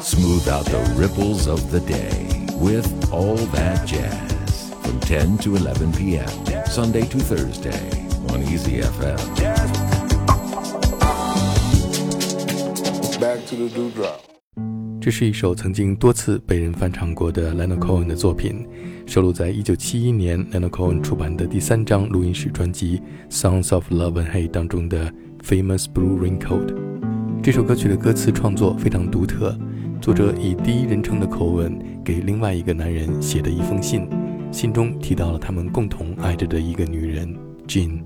Smooth out the ripples of the day with All That Jazz from 10 to 11 p.m. Sunday to Thursday on Easy FM. Back to the dewdrop. 这是一首曾经多次被人翻唱过的 Leonard Cohen 的作品，收录在1971年 Leonard Cohen 出版的第三张录音室专辑《Songs of Love and Hate》当中的《Famous Blue Raincoat》。 这首歌曲的歌词创作非常独特，作者以第一人称的口吻给另外一个男人写的一封信，信中提到了他们共同爱着的一个女人 Jean。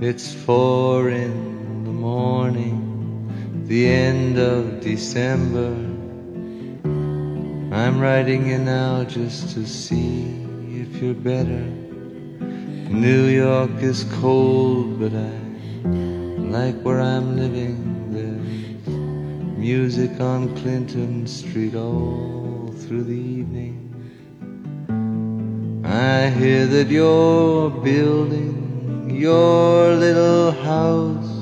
It's four in the morning, the end of December. I'm writing you now just to see if you're better. New York is cold, but I like where I'm living. Music on Clinton Street all through the evening. I hear that you're building your little house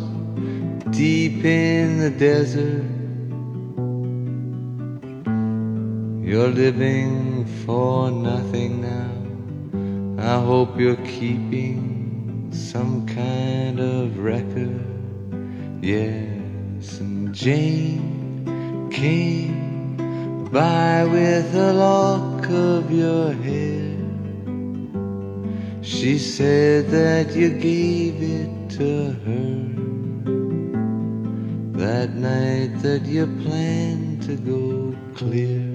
deep in the desert. You're living for nothing now. I hope you're keeping some kind of record. Yes, and Jane came by with a lock of your hair. She said that you gave it to her that night that you planned to go clear.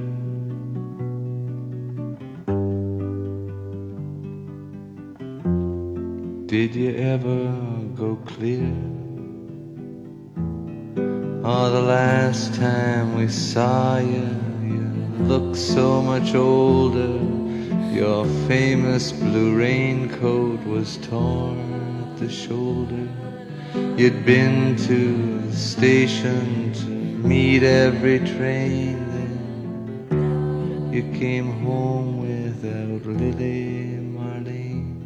Did you ever go clear? Oh, the last time we saw you, you looked so much older. Your famous blue raincoat was torn at the shoulder. You'd been to the station to meet every train. Then you came home without Lili Marlene,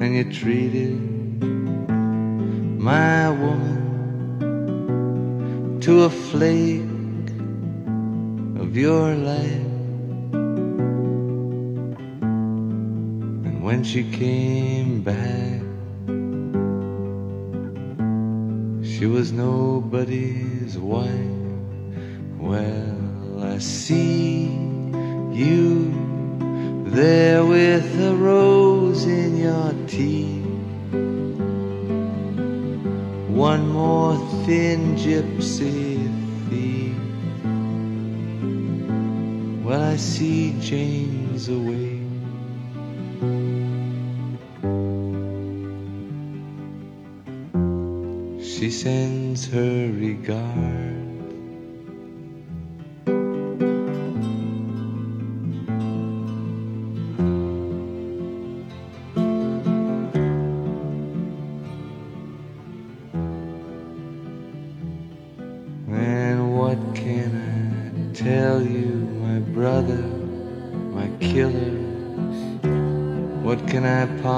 and you treated my woman to a flake of your life. And when she came back, she was nobody's wife. Well, I see you there with a rose in your teeth one more thin gypsy thief. Well, I see Jane's away. She sends her regard.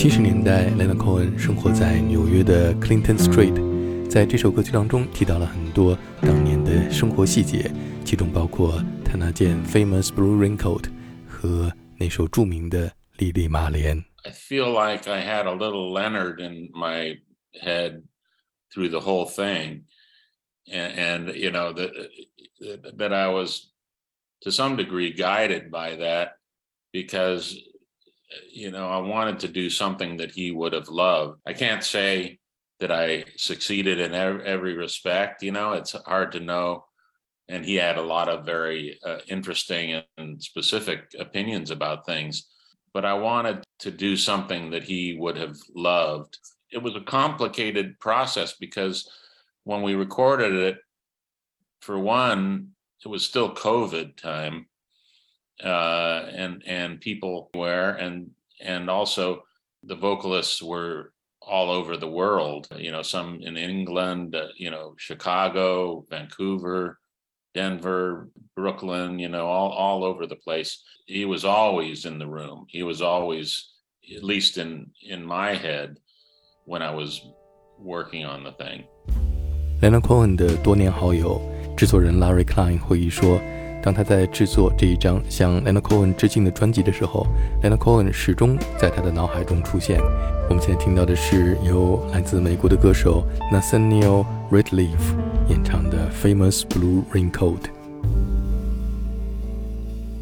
七十年代，Leonard Cohen 生活在纽约的 Clinton Street，在这首歌曲当中提到了很多当年的生活细节，其中包括他那件 famous blue raincoat 和那首着名的《莉莉玛莲》。I feel like I had a little Leonard in my head through the whole thing, and, and you know that that I was to some degree guided by that because you know I wanted to do something that he would have loved. I can't say that I succeeded in every respect. You know, it's hard to know. And he had a lot of very uh, interesting and specific opinions about things but I wanted to do something that he would have loved. It was a complicated process because when we recorded it, for one, it was still COVID time, uh, and and people were and and also the vocalists were all over the world. You know, some in England, uh, you know, Chicago, Vancouver, Denver, Brooklyn, you know, all, all over the place. He was always in the room. He was always, at least in, in my head, when I was working on the thing. Leonard Cohen 的多年好友、制作人 Larry Klein 回忆说， 当他在制作这一张向 Leonard Cohen 致敬的专辑的时候，Leonard Cohen 始终在他的脑海中出现。我们现在听到的是由来自美国的歌手 Nathaniel Rateliff 演唱的《Famous Blue Raincoat》。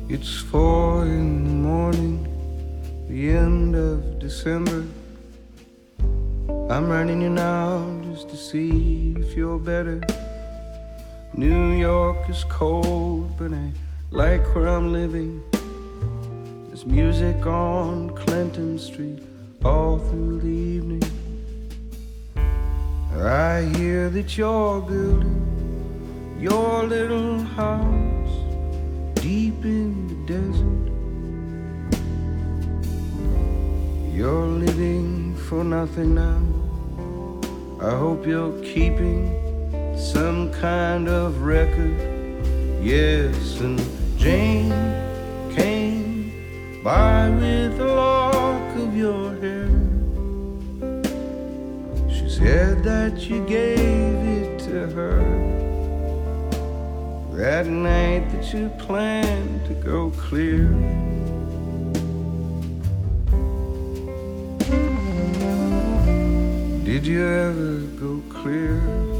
It's four in the morning, the end of December. I'm running you now just to see if you're better. New York is cold, but I like where I'm living. There's music on Clinton Street all through the evening. I hear that you're building your little house deep in the desert. You're living for nothing now. I hope you're keeping some kind of record. Yes, and Jane came by with a lock of your hair. She said that you gave it to her that night that you planned to go clear. Did you ever go clear?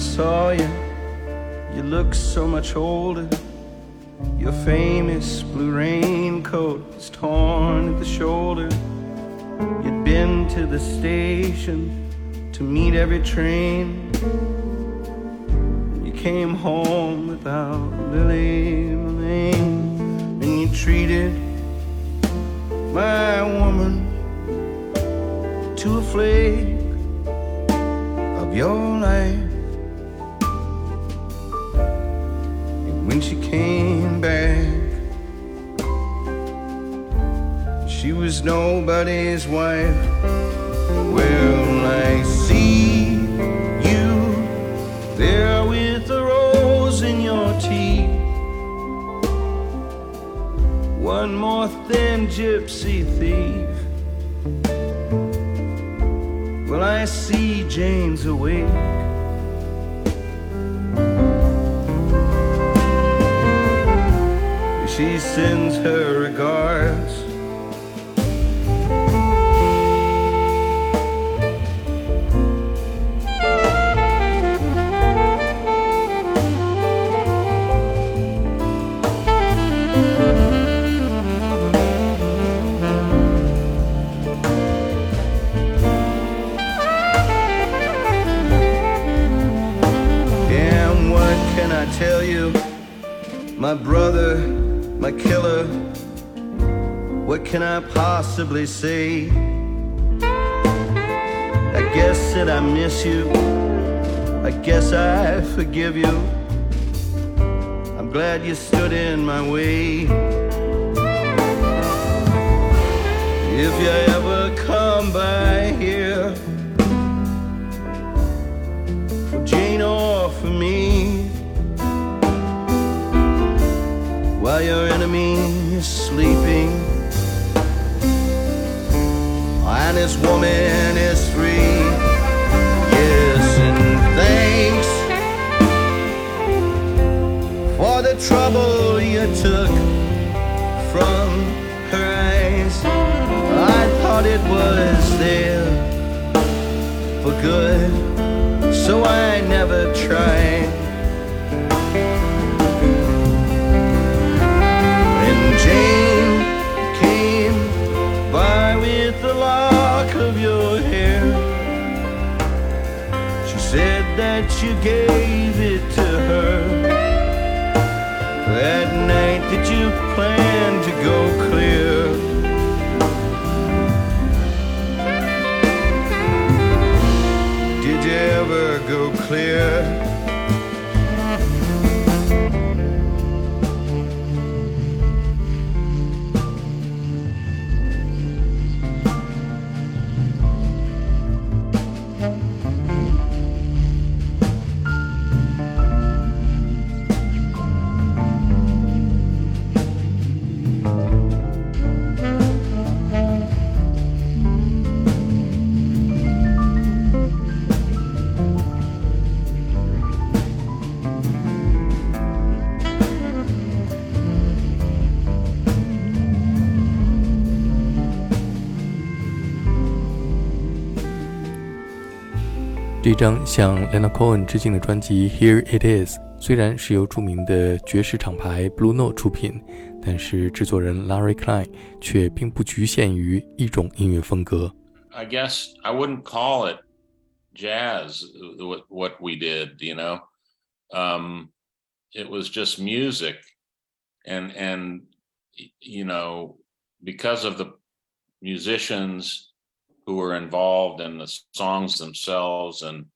Saw you, you looked so much older. Your famous blue raincoat was torn at the shoulder. You'd been to the station to meet every train. You came home without Lili Marlene, and you treated my woman to a flake of your life. when she came back. She was nobody's wife. Well, I see you there with a rose in your teeth. One more thin gypsy thief. I see Jane's awake. she sends her regards. I tell you? My brother my killer. What can I possibly say? I guess that I miss you. I guess I forgive you. I'm glad you stood in my way. If you ever while your enemy is sleeping and this woman is free. Yes, and thanks for the trouble you took from her eyes. I thought it was there for good, so I never tried. That 这张向 Leonard Cohen 致敬的专辑《Here It Is》，虽然是由著名的爵士厂牌 Blue Note 出品，但是制作人 Larry Klein 却并不局限于一种音乐风格。I guess I wouldn't call it jazz what what we did, you know. Um, it was just music, and and you know because of the musicians who were involved in the songs themselves and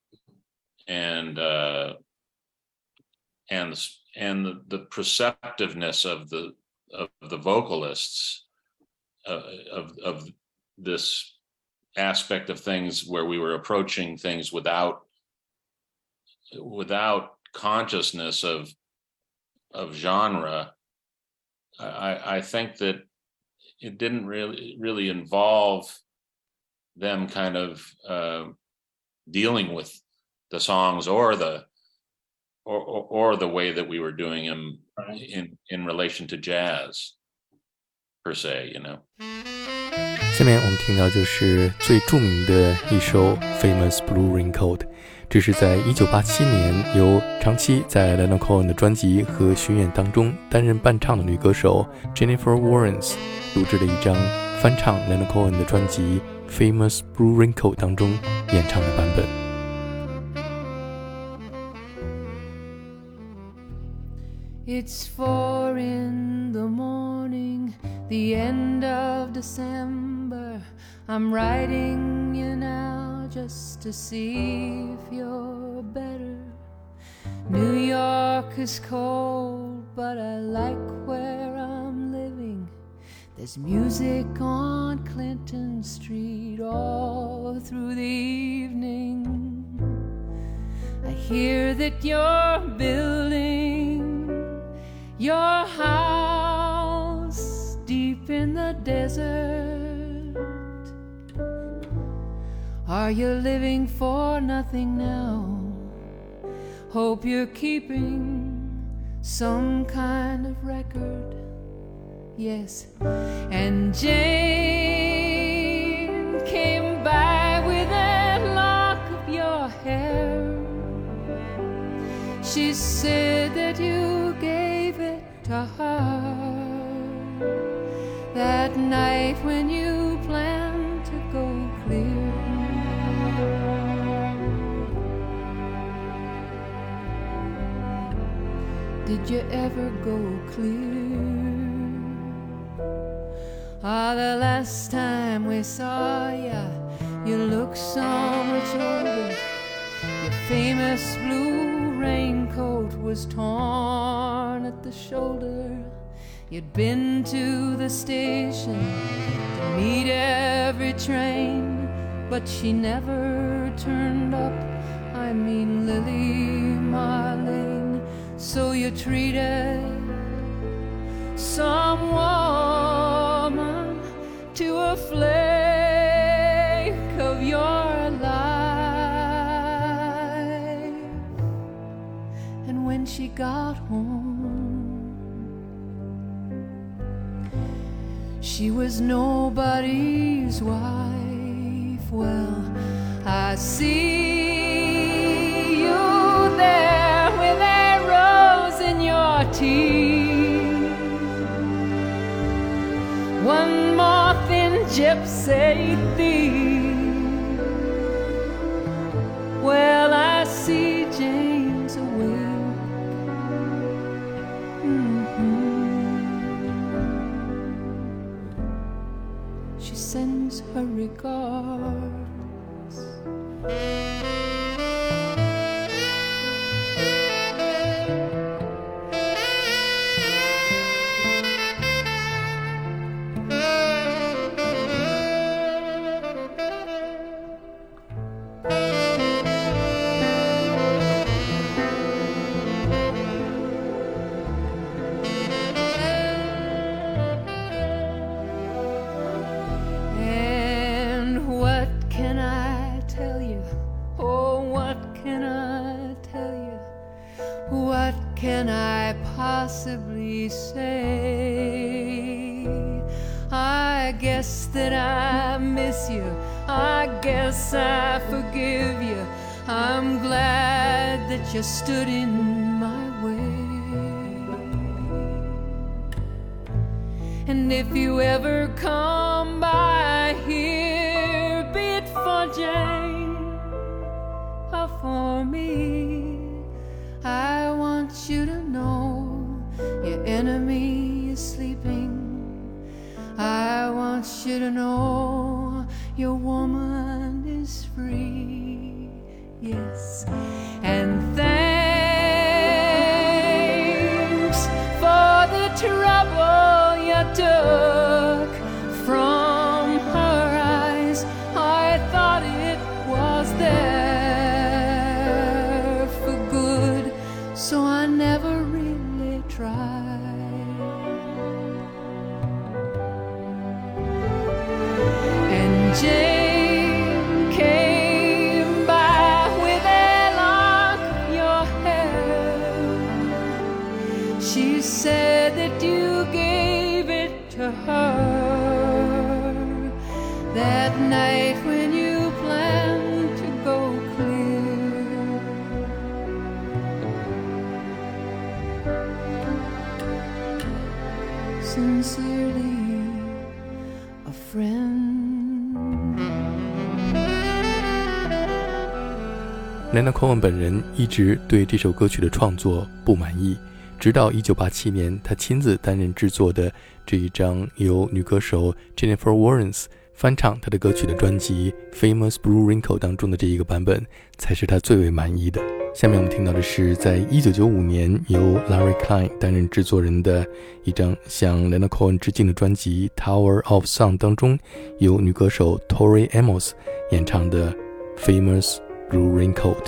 and uh, and and the, the perceptiveness of the of the vocalists uh, of of this aspect of things where we were approaching things without without consciousness of of genre i i think that it didn't really really involve them kind of uh, dealing with the songs or the or, or, or the way that we were doing them in in relation to jazz per se, you know. 下面我们听到就是最著名的一首《Famous Blue Raincoat》，这是在1987年由长期在 Leonard Cohen 的专辑和巡演当中担任伴唱的女歌手 Jennifer Warnes 录制的一张翻唱 Leonard Cohen 的专辑《Famous Blue Raincoat》当中演唱的版本。 It's four in the morning, the end of December. I'm writing you now just to see if you're better. New York is cold, but I like where I'm living. There's music on Clinton Street all through the evening. I hear that you're building your house deep in the desert. Are you living for nothing now? Hope you're keeping some kind of. Yes, and Jane came by with that lock of your hair. She said that you gave it to her that night when you planned to go clear. Did you ever go clear? Ah, the last time we saw ya, You looked so much older. Your famous blue raincoat was torn at the shoulder. You'd been to the station to meet every train, but she never turned up. I mean, Lili Marlene. So you treated some woman to a flake of your life. And when she got home, she was nobody's wife. Well, I see you there with a rose in your teeth. One gypsy thief. Well, I see Jane's say? I guess that I miss you. I guess I forgive you. I'm glad that you stood in my way. And if you ever come I want you to know your woman is free. Yes. And thanks for the trouble you took 莱纳·科恩本人一直对这首歌曲的创作不满意，直到1987年，他亲自担任制作的这一张由女歌手 Jennifer Warnes 翻唱他的歌曲的专辑《Famous Blue Wrinkle》当中的这一个版本，才是他最为满意的。下面我们听到的是，在1995年由 Larry Klein 担任制作人的一张向 Leonard Cohen 致敬的专辑《Tower of Song》当中，由女歌手 Tori Amos 演唱的《Famous Blue Raincoat》。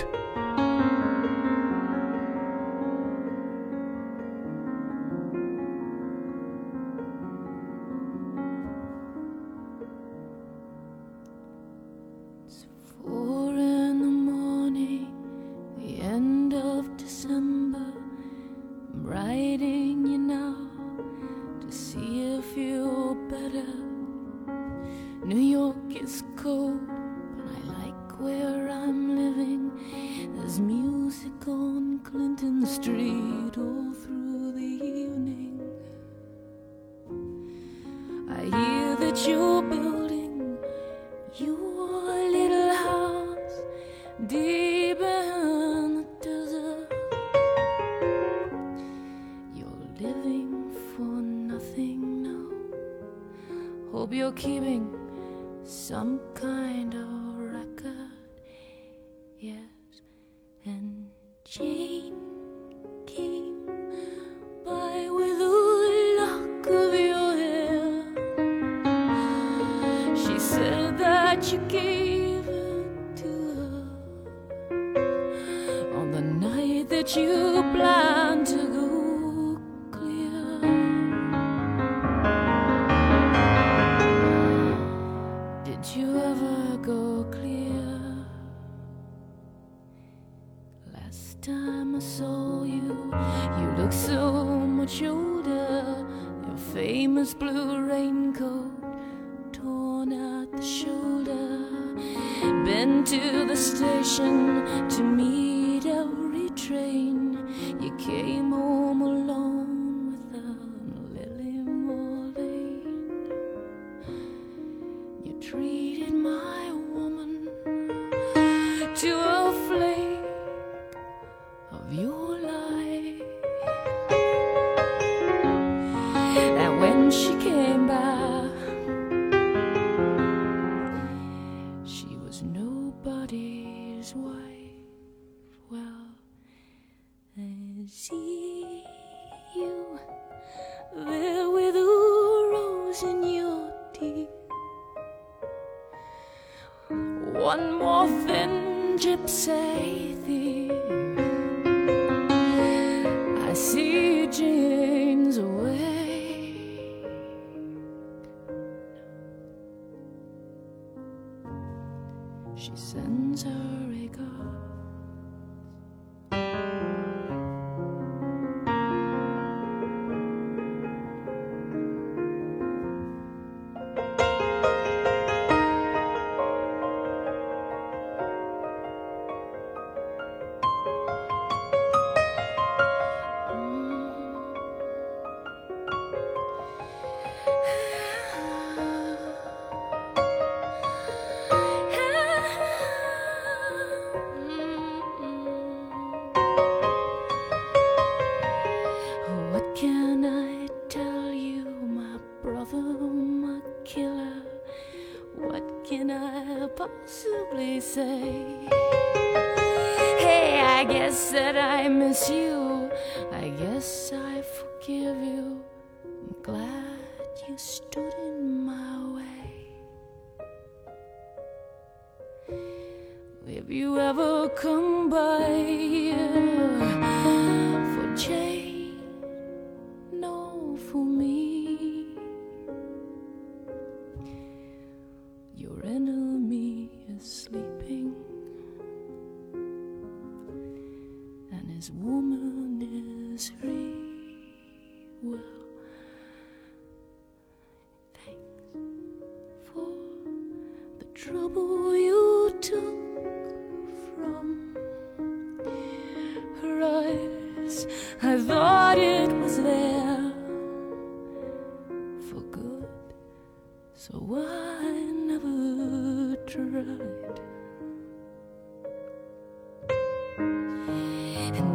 Did you ever go clear? Last time I saw you, you looked so much older. Your famous blue raincoat torn at the shoulder. Been to the station to meet every train. You came home my woman to a flake of your life. And when she came back, she was nobody's wife. One more thin gypsy If you ever come by here for Jane,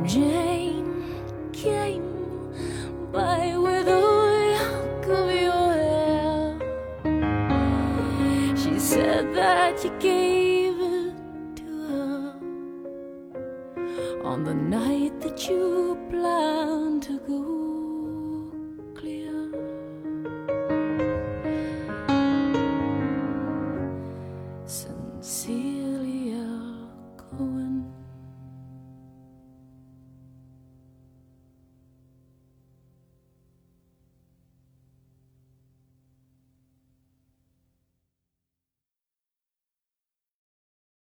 Jane came by with a lock of your hair. She said that you gave